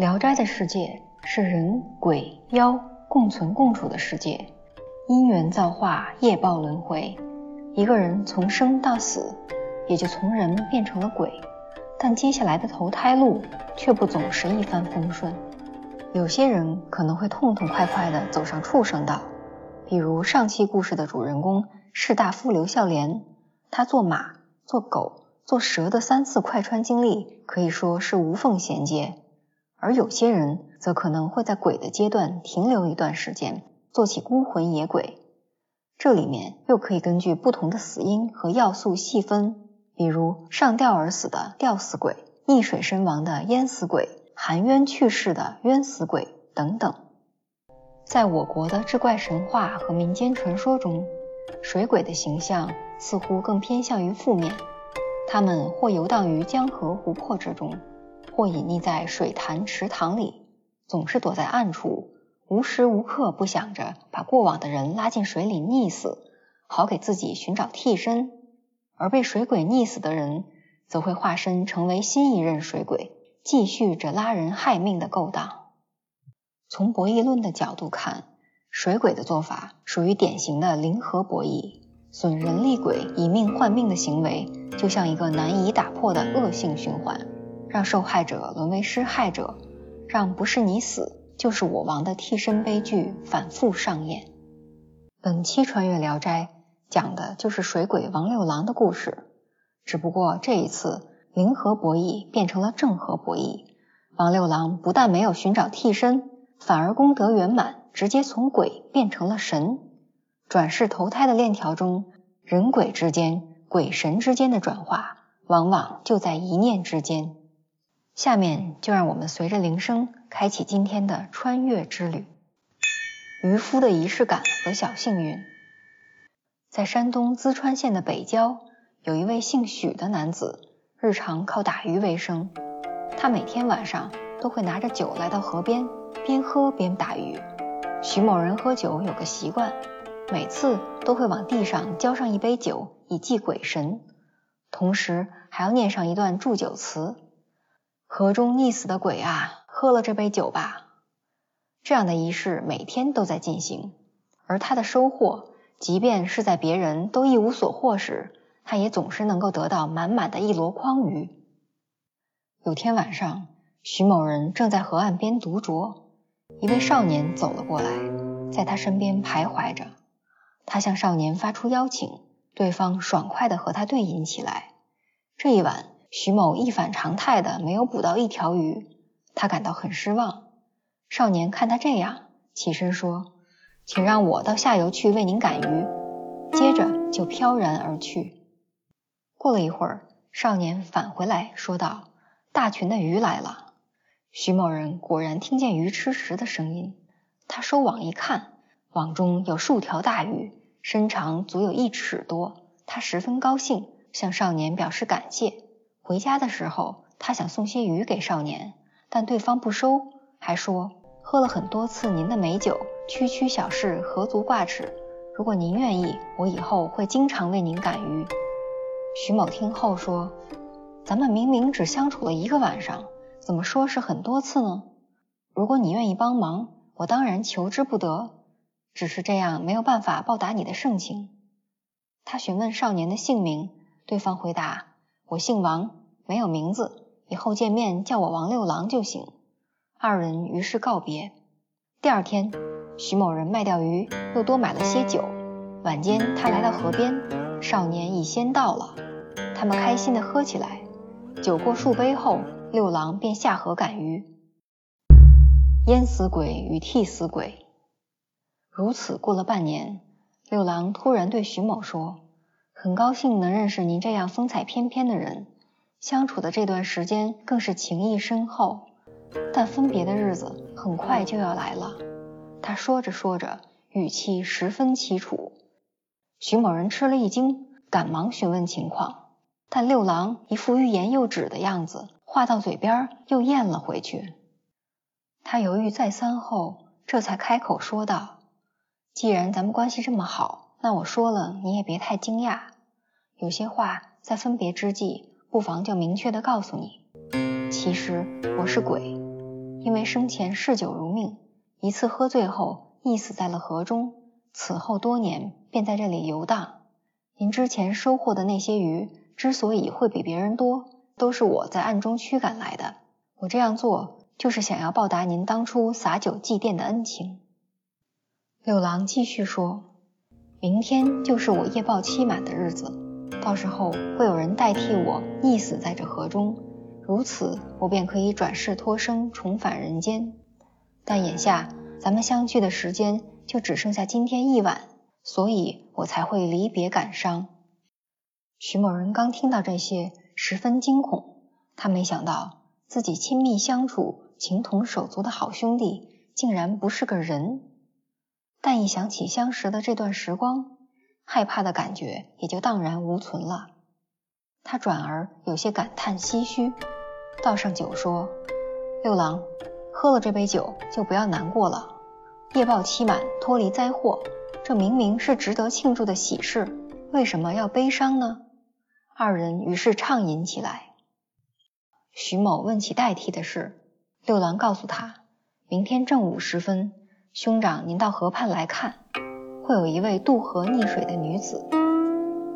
聊斋的世界是人鬼妖共存共处的世界，因缘造化，业报轮回。一个人从生到死，也就从人变成了鬼，但接下来的投胎路却不总是一帆风顺。有些人可能会痛痛快快地走上畜生道，比如上期故事的主人公士大夫刘孝廉，他做马、做狗、做蛇的三次快穿经历可以说是无缝衔接。而有些人则可能会在鬼的阶段停留一段时间，做起孤魂野鬼。这里面又可以根据不同的死因和要素细分，比如上吊而死的吊死鬼、溺水身亡的淹死鬼、含冤去世的冤死鬼等等。在我国的志怪神话和民间传说中，水鬼的形象似乎更偏向于负面，他们或游荡于江河湖泊之中。或隐匿在水潭池塘里，总是躲在暗处，无时无刻不想着把过往的人拉进水里溺死，好给自己寻找替身。而被水鬼溺死的人，则会化身成为新一任水鬼，继续着拉人害命的勾当。从博弈论的角度看，水鬼的做法属于典型的零和博弈，损人利鬼、以命换命的行为，就像一个难以打破的恶性循环。让受害者沦为施害者，让不是你死就是我亡的替身悲剧反复上演。本期穿越聊斋讲的就是水鬼王六郎的故事，只不过这一次零和博弈变成了正和博弈。王六郎不但没有寻找替身，反而功德圆满，直接从鬼变成了神。转世投胎的链条中，人鬼之间、鬼神之间的转化，往往就在一念之间。下面就让我们随着铃声开启今天的穿越之旅。渔夫的仪式感和小幸运。在山东淄川县的北郊，有一位姓许的男子，日常靠打鱼为生。他每天晚上都会拿着酒来到河边，边喝边打鱼。许某人喝酒有个习惯，每次都会往地上浇上一杯酒，以祭鬼神，同时还要念上一段祝酒词。河中溺死的鬼啊，喝了这杯酒吧。这样的仪式每天都在进行，而他的收获，即便是在别人都一无所获时，他也总是能够得到满满的一箩筐鱼。有天晚上，徐某人正在河岸边独酌，一位少年走了过来，在他身边徘徊着。他向少年发出邀请，对方爽快地和他对饮起来。这一晚。徐某一反常态的没有捕到一条鱼，他感到很失望。少年看他这样，起身说：“请让我到下游去为您赶鱼。”接着就飘然而去。过了一会儿，少年返回来说道：“大群的鱼来了。”徐某人果然听见鱼吃食的声音，他收网一看，网中有数条大鱼，身长足有一尺多。他十分高兴，向少年表示感谢。回家的时候，他想送些鱼给少年，但对方不收，还说喝了很多次您的美酒，区区小事何足挂齿。如果您愿意，我以后会经常为您赶鱼。徐某听后说：“咱们明明只相处了一个晚上，怎么说是很多次呢？如果你愿意帮忙，我当然求之不得。只是这样没有办法报答你的盛情。”他询问少年的姓名，对方回答：“我姓王。”没有名字，以后见面叫我王六郎就行。二人于是告别。第二天，徐某人卖掉鱼，又多买了些酒。晚间，他来到河边，少年已先到了。他们开心地喝起来。酒过数杯后，六郎便下河赶鱼。淹死鬼与替死鬼。如此过了半年，六郎突然对徐某说：“很高兴能认识您这样风采翩翩的人。”相处的这段时间更是情谊深厚，但分别的日子很快就要来了。他说着说着，语气十分凄楚。徐某人吃了一惊，赶忙询问情况，但六郎一副欲言又止的样子，话到嘴边又咽了回去。他犹豫再三后，这才开口说道：“既然咱们关系这么好，那我说了你也别太惊讶。有些话在分别之际。”不妨就明确的告诉你，其实我是鬼。因为生前嗜酒如命，一次喝醉后溺死在了河中。此后多年便在这里游荡。您之前收获的那些鱼之所以会比别人多，都是我在暗中驱赶来的。我这样做就是想要报答您当初洒酒祭奠的恩情。六郎继续说：“明天就是我夜报期满的日子，到时候会有人代替我溺死在这河中，如此我便可以转世脱生，重返人间。但眼下咱们相聚的时间就只剩下今天一晚，所以我才会离别感伤。”徐某人刚听到这些，十分惊恐，他没想到。自己亲密相处、情同手足的好兄弟，竟然不是个人。但一想起相识的这段时光，害怕的感觉也就荡然无存了。他转而有些感叹唏嘘，倒上酒说：“六郎，喝了这杯酒就不要难过了。夜报期满，脱离灾祸，这明明是值得庆祝的喜事，为什么要悲伤呢？”二人于是畅饮起来。徐某问起代替的事，六郎告诉他，明天正午时分，兄长您到河畔来看，会有一位渡河溺水的女子。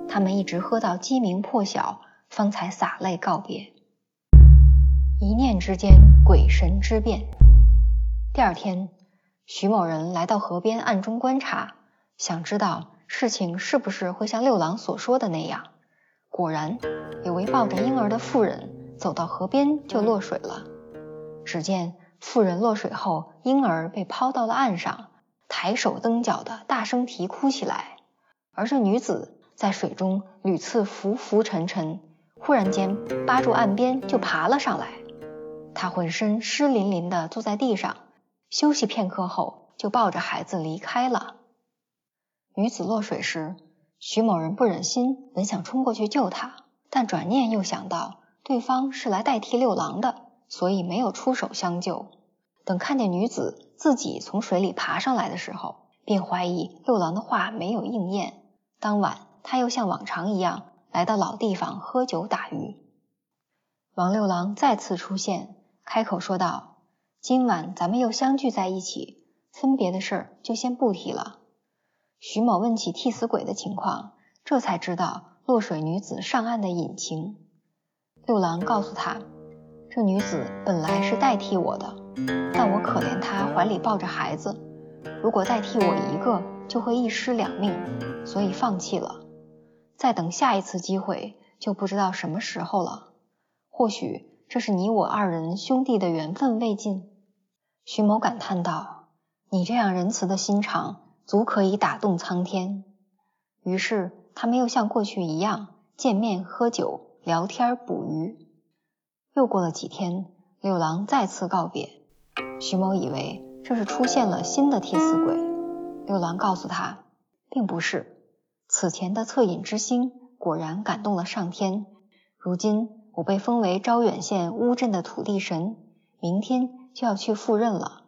他们一直喝到鸡鸣破晓，方才洒泪告别。一念之间，鬼神之变。第二天，徐某人来到河边暗中观察，想知道事情是不是会像六郎所说的那样。果然，有位抱着婴儿的妇人。走到河边就落水了。只见妇人落水后，婴儿被抛到了岸上，抬手蹬脚的大声啼哭起来。而这女子在水中屡次浮浮沉沉，忽然间扒住岸边就爬了上来。她浑身湿淋淋的坐在地上，休息片刻后就抱着孩子离开了。女子落水时，徐某人不忍心，本想冲过去救她，但转念又想到。对方是来代替六郎的，所以没有出手相救。等看见女子自己从水里爬上来的时候，便怀疑六郎的话没有应验。当晚，他又像往常一样来到老地方喝酒打鱼。王六郎再次出现，开口说道：“今晚咱们又相聚在一起，分别的事儿就先不提了。”徐某问起替死鬼的情况，这才知道落水女子上岸的隐情。六郎告诉他，这女子本来是代替我的，但我可怜她怀里抱着孩子，如果代替我一个，就会一尸两命，所以放弃了。再等下一次机会，就不知道什么时候了。或许这是你我二人兄弟的缘分未尽。徐某感叹道：“你这样仁慈的心肠，足可以打动苍天。”于是他们又像过去一样见面喝酒。聊天捕鱼，又过了几天，六郎再次告别。徐某以为这是出现了新的替死鬼，六郎告诉他，并不是。此前的恻隐之心果然感动了上天。如今我被封为招远县乌镇的土地神，明天就要去赴任了。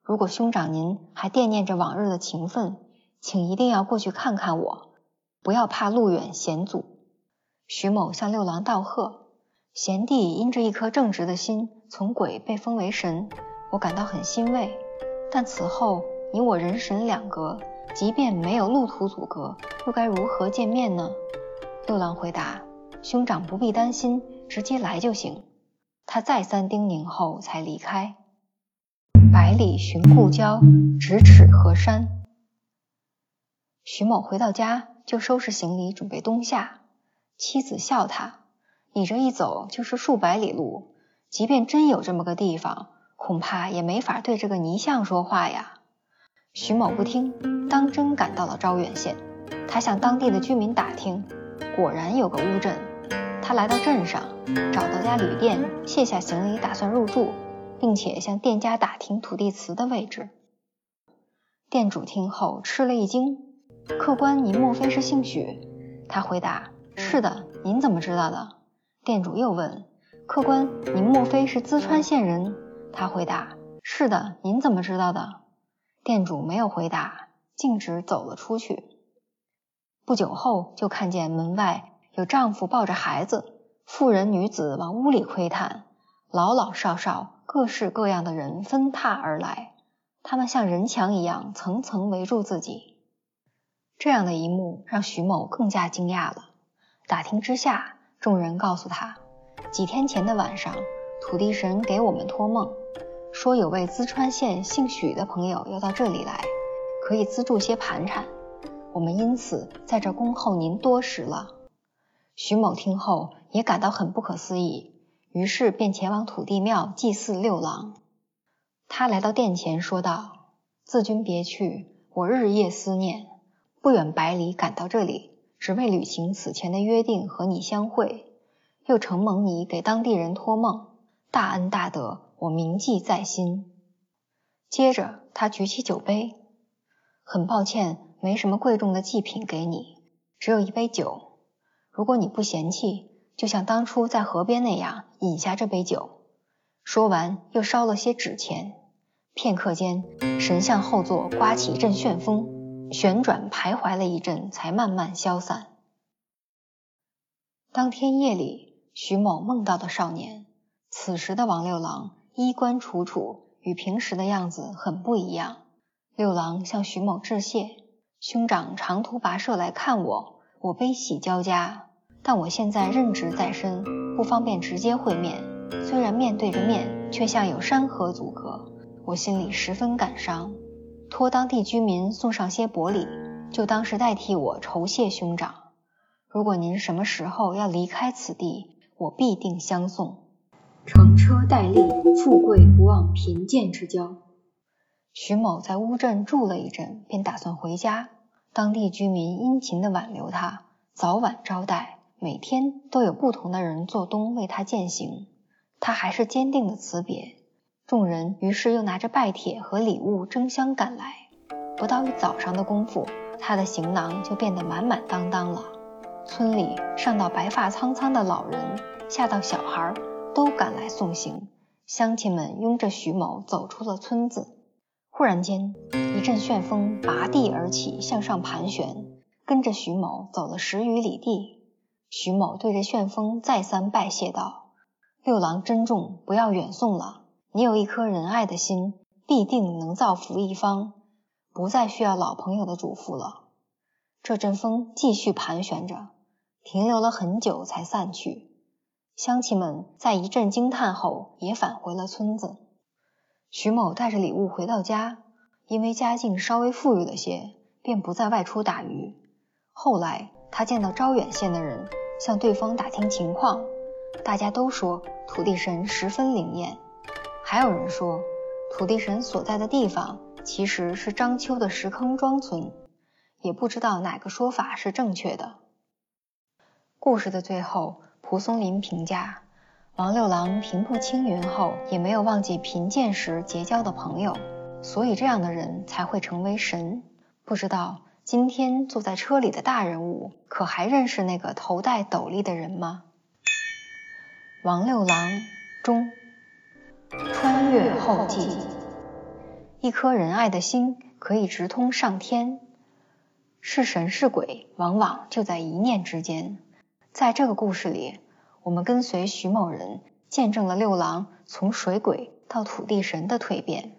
如果兄长您还惦念着往日的情分，请一定要过去看看我，不要怕路远险阻。徐某向六郎道贺，贤弟因着一颗正直的心，从鬼被封为神，我感到很欣慰。但此后你我人神两隔，即便没有路途阻隔，又该如何见面呢？六郎回答：兄长不必担心，直接来就行。他再三叮咛后才离开。百里寻故交，咫尺河山。徐某回到家，就收拾行李，准备东下。妻子笑他：“你这一走就是数百里路，即便真有这么个地方，恐怕也没法对这个泥像说话呀。”徐某不听，当真赶到了招远县。他向当地的居民打听，果然有个乌镇。他来到镇上，找到家旅店，卸下行李，打算入住，并且向店家打听土地祠的位置。店主听后吃了一惊：“客官，您莫非是姓许？”他回答。是的，您怎么知道的？店主又问：“客官，您莫非是淄川县人？”他回答：“是的，您怎么知道的？”店主没有回答，径直走了出去。不久后，就看见门外有丈夫抱着孩子，妇人女子往屋里窥探，老老少少各式各样的人纷沓而来，他们像人墙一样层层围住自己。这样的一幕让徐某更加惊讶了。打听之下，众人告诉他，几天前的晚上，土地神给我们托梦，说有位淄川县姓许的朋友要到这里来，可以资助些盘缠。我们因此在这恭候您多时了。徐某听后也感到很不可思议，于是便前往土地庙祭祀六郎。他来到殿前说道：“自君别去，我日夜思念，不远百里赶到这里，只为履行此前的约定和你相会。又承蒙你给当地人托梦，大恩大德，我铭记在心。”接着他举起酒杯，很抱歉。没什么贵重的祭品给你，只有一杯酒。如果你不嫌弃，就像当初在河边那样饮下这杯酒。说完，又烧了些纸钱。片刻间，神像后座刮起一阵旋风，旋转徘徊了一阵，才慢慢消散。当天夜里，徐某梦到的少年，此时的王六郎衣冠楚楚，与平时的样子很不一样。六郎向徐某致谢。兄长长途跋涉来看我，我悲喜交加。但我现在任职在身，不方便直接会面。虽然面对着面，却像有山河阻隔，我心里十分感伤。托当地居民送上些薄礼，就当是代替我酬谢兄长。如果您什么时候要离开此地，我必定相送。乘车戴笠，富贵不忘贫贱之交。徐某在乌镇住了一阵，便打算回家。当地居民殷勤地挽留他，早晚招待，每天都有不同的人做东为他饯行。他还是坚定的辞别。众人于是又拿着拜帖和礼物争相赶来。不到一早上的功夫，他的行囊就变得满满当当了。村里上到白发苍苍的老人，下到小孩，都赶来送行。乡亲们拥着徐某走出了村子。忽然间，一阵旋风拔地而起，向上盘旋，跟着徐某走了十余里地。徐某对着旋风再三拜谢道：“六郎珍重，不要远送了。你有一颗仁爱的心，必定能造福一方，不再需要老朋友的嘱咐了。”这阵风继续盘旋着，停留了很久才散去。乡亲们在一阵惊叹后，也返回了村子。徐某带着礼物回到家，因为家境稍微富裕了些，便不再外出打鱼。后来他见到招远县的人，向对方打听情况，大家都说土地神十分灵验，还有人说土地神所在的地方其实是章丘的石坑庄村，也不知道哪个说法是正确的。故事的最后，蒲松龄评价。王六郎平步青云后，也没有忘记贫贱时结交的朋友，所以这样的人才会成为神。不知道今天坐在车里的大人物，可还认识那个头戴斗笠的人吗？王六郎中，穿越后记。一颗仁爱的心可以直通上天，是神是鬼，往往就在一念之间。在这个故事里。我们跟随徐某人，见证了六郎从水鬼到土地神的蜕变。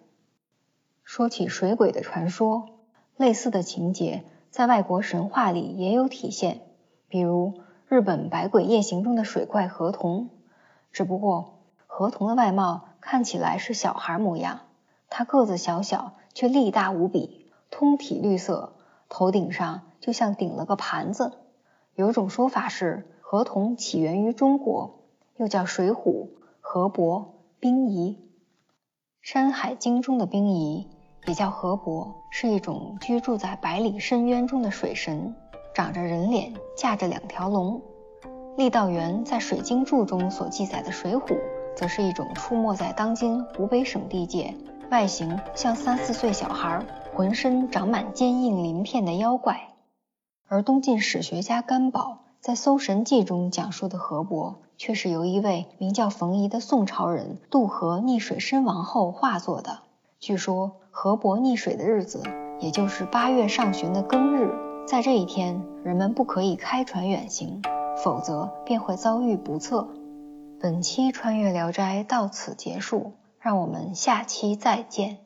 说起水鬼的传说，类似的情节在外国神话里也有体现，比如日本《百鬼夜行》中的水怪河童。只不过河童的外貌看起来是小孩模样，他个子小小，却力大无比，通体绿色，头顶上就像顶了个盘子。有种说法是。河童起源于中国，又叫水虎、河伯、冰夷。《山海经》中的冰夷也叫河伯，是一种居住在百里深渊中的水神，长着人脸，驾着两条龙。郦道元在《水经注》中所记载的水虎，则是一种出没在当今湖北省地界，外形像三四岁小孩，浑身长满坚硬鳞片的妖怪。而东晋史学家甘宝。在《搜神记》中讲述的河伯，却是由一位名叫冯夷的宋朝人渡河溺水身亡后化作的。据说河伯溺水的日子，也就是八月上旬的庚日，在这一天，人们不可以开船远行，否则便会遭遇不测。本期穿越聊斋到此结束，让我们下期再见。